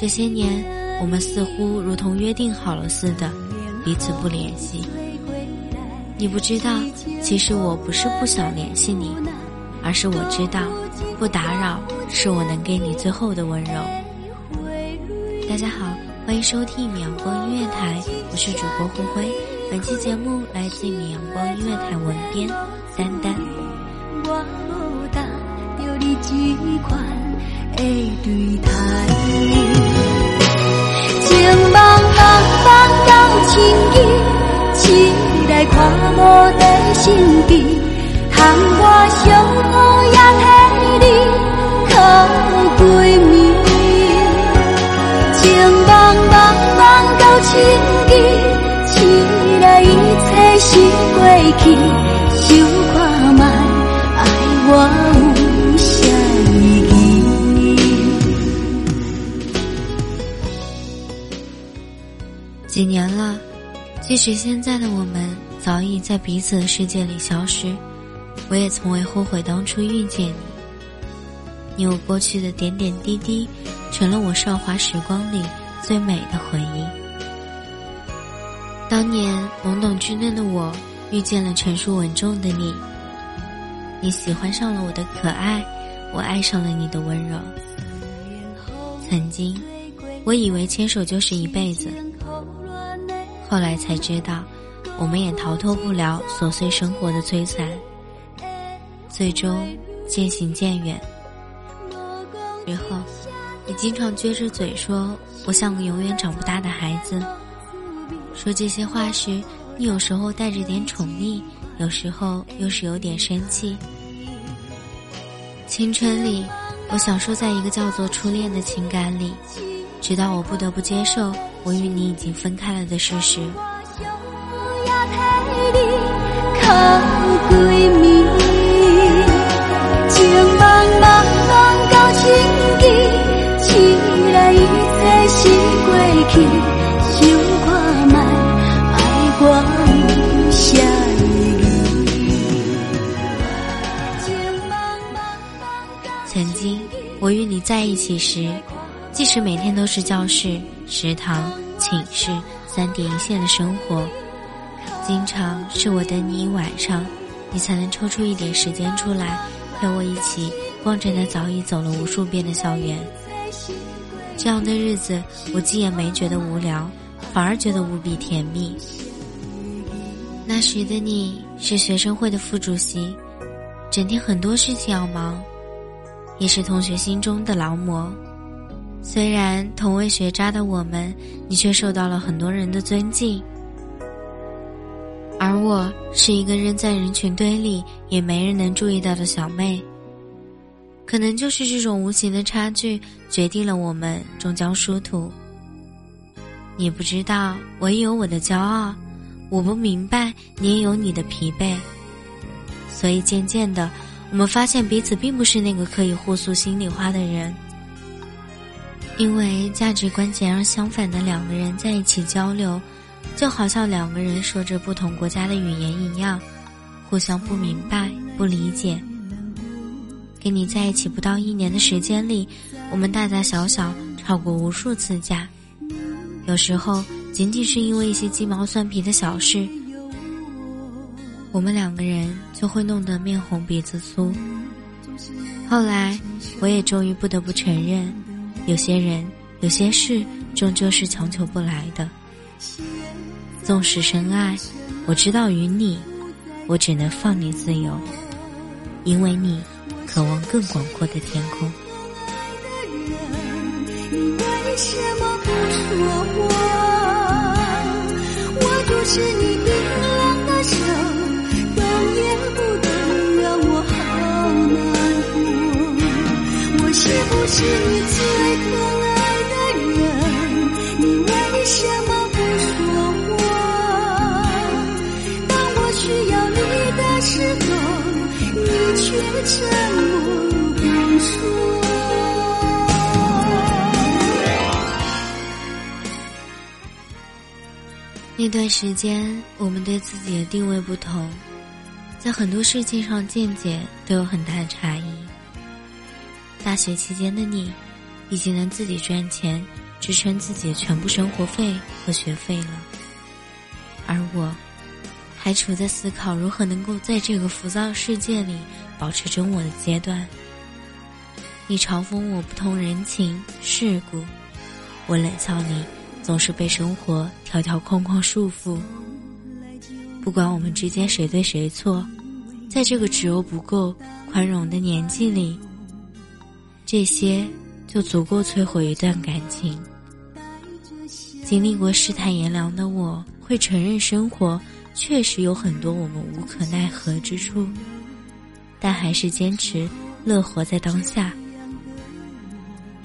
这些年，我们似乎如同约定好了似的，彼此不联系。你不知道，其实我不是不想联系你，而是我知道，不打扰是我能给你最后的温柔。大家好，欢迎收听米阳光音乐台，我是主播灰灰。本期节目来自米阳光音乐台文编丹丹。茫茫茫到情意，期待看无在心底，叹我相好也替你靠闺蜜。情。茫茫茫到情。意，期待一切是过去，即使现在的我们早已在彼此的世界里消失，我也从未后悔当初遇见你。你我过去的点点滴滴，成了我韶华时光里最美的回忆。当年懵懂稚嫩的我，遇见了成熟稳重的你。你喜欢上了我的可爱，我爱上了你的温柔。曾经，我以为牵手就是一辈子。后来才知道，我们也逃脱不了琐碎生活的摧残，最终渐行渐远。之后，你经常撅着嘴说：“我像个永远长不大的孩子。”说这些话时，你有时候带着点宠溺，有时候又是有点生气。青春里，我享受在一个叫做初恋的情感里，直到我不得不接受。我与你已经分开了的事实。曾经，我与你在一起时。即使每天都是教室、食堂、寝室三点一线的生活，经常是我等你一晚上，你才能抽出一点时间出来陪我一起逛着那早已走了无数遍的校园。这样的日子，我竟也没觉得无聊，反而觉得无比甜蜜。那时的你是学生会的副主席，整天很多事情要忙，也是同学心中的劳模。虽然同为学渣的我们，你却受到了很多人的尊敬，而我是一个扔在人群堆里也没人能注意到的小妹。可能就是这种无形的差距，决定了我们终将殊途。你不知道，我也有我的骄傲；我不明白，你也有你的疲惫。所以渐渐的，我们发现彼此并不是那个可以互诉心里话的人。因为价值观截然相反的两个人在一起交流，就好像两个人说着不同国家的语言一样，互相不明白、不理解。跟你在一起不到一年的时间里，我们大大小小吵过无数次架，有时候仅仅是因为一些鸡毛蒜皮的小事，我们两个人就会弄得面红鼻子粗。后来，我也终于不得不承认，有些人、有些事终究是强求不来的。纵使深爱，我知道与你，我只能放你自由，因为你。渴望更广阔的天空。你为什么不说话？我就是你是不是你最可爱的人？你为什么不说话？当我需要你的时候，你却沉默不说。那段时间，我们对自己的定位不同，在很多事情上见解都有很大的差异。大学期间的你，已经能自己赚钱，支撑自己的全部生活费和学费了，而我，还处在思考如何能够在这个浮躁世界里保持真我的阶段。你嘲讽我不通人情世故，我冷笑你。总是被生活条条框框束缚。不管我们之间谁对谁错，在这个只有不够宽容的年纪里，这些就足够摧毁一段感情。经历过世态炎凉的我，会承认生活确实有很多我们无可奈何之处，但还是坚持乐活在当下。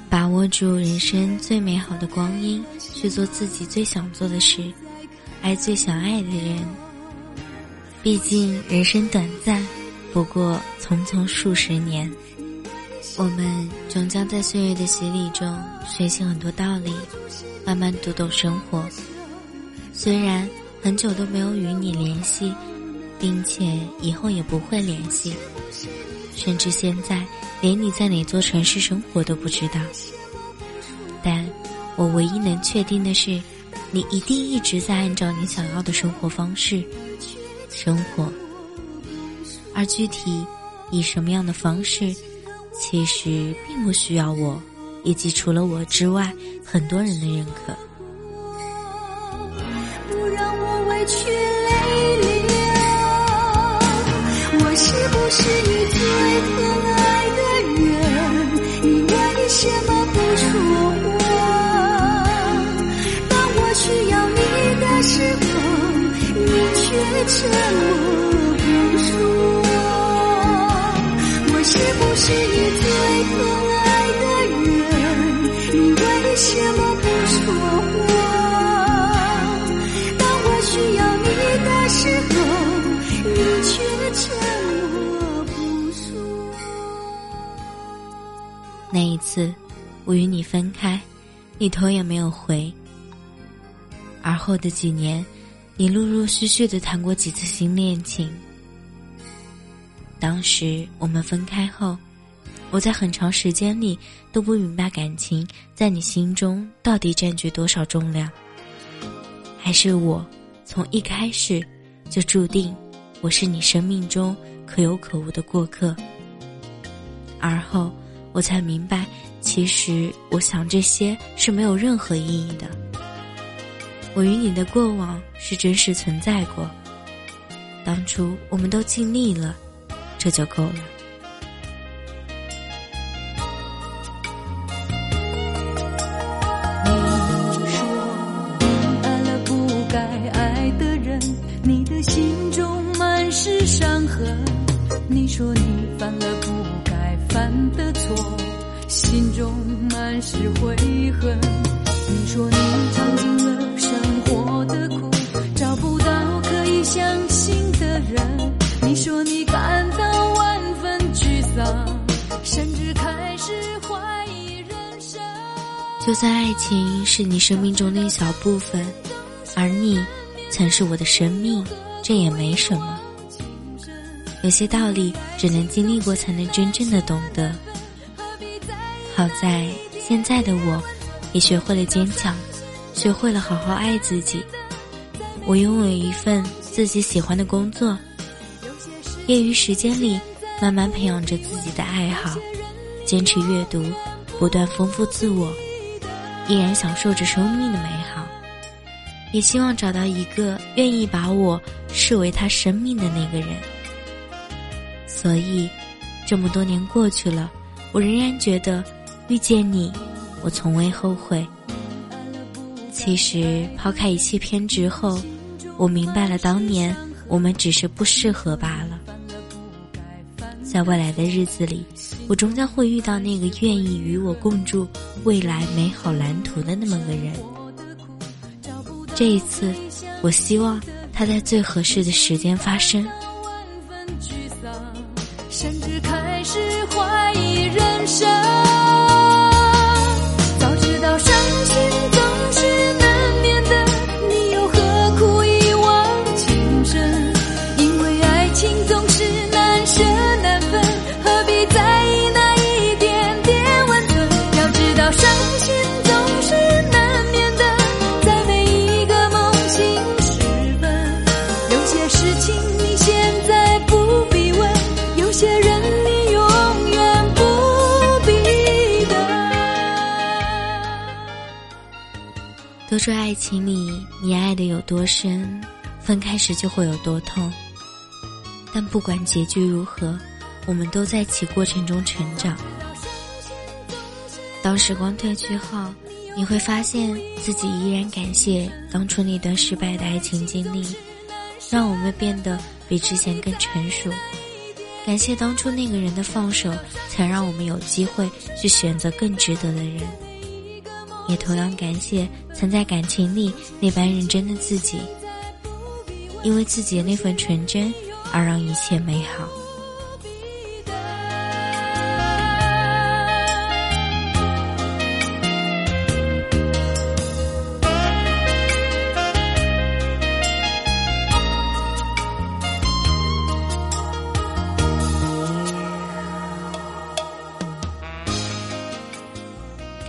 把握住人生最美好的光阴，去做自己最想做的事，爱最想爱的人。毕竟人生短暂，不过匆匆数十年。我们终将在岁月的洗礼中学习很多道理，慢慢读懂生活。虽然很久都没有与你联系，并且以后也不会联系，甚至现在。连你在哪座城市生活都不知道，但我唯一能确定的是，你一定一直在按照你想要的生活方式生活。而具体以什么样的方式，其实并不需要我，以及除了我之外很多人的认可。不让我委屈泪流，我是不是你那一次，我与你分开，你头也没有回。而后的几年，你陆陆续续的谈过几次新恋情。当时我们分开后，我在很长时间里都不明白感情在你心中到底占据多少重量。还是我从一开始就注定我是你生命中可有可无的过客。而后。我才明白，其实我想这些是没有任何意义的。我与你的过往是真实存在过，当初我们都尽力了，这就够了。中满是悔恨。你说你尝尽了生活的苦，找不到可以相信的人。你说你感到万分沮丧，甚至开始怀疑人生。就算爱情是你生命中的一小部分，而你曾是我的生命，这也没什么。有些道理只能经历过才能真正的懂得。好在现在的我，也学会了坚强，学会了好好爱自己。我拥有一份自己喜欢的工作，业余时间里慢慢培养着自己的爱好，坚持阅读，不断丰富自我，依然享受着生命的美好。也希望找到一个愿意把我视为他生命的那个人。所以，这么多年过去了，我仍然觉得遇见你，我从未后悔。其实，抛开一切偏执后，我明白了，当年我们只是不适合罢了。在未来的日子里，我终将会遇到那个愿意与我共筑未来美好蓝图的那么个人。这一次，我希望他在最合适的时间发生。都说爱情里你爱的有多深，分开时就会有多痛。但不管结局如何，我们都在其过程中成长。当时光褪去后，你会发现自己依然感谢当初那段失败的爱情经历，让我们变得比之前更成熟。感谢当初那个人的放手，才让我们有机会去选择更值得的人。也同样感谢曾在感情里那般认真的自己，因为自己的那份纯真，而让一切美好。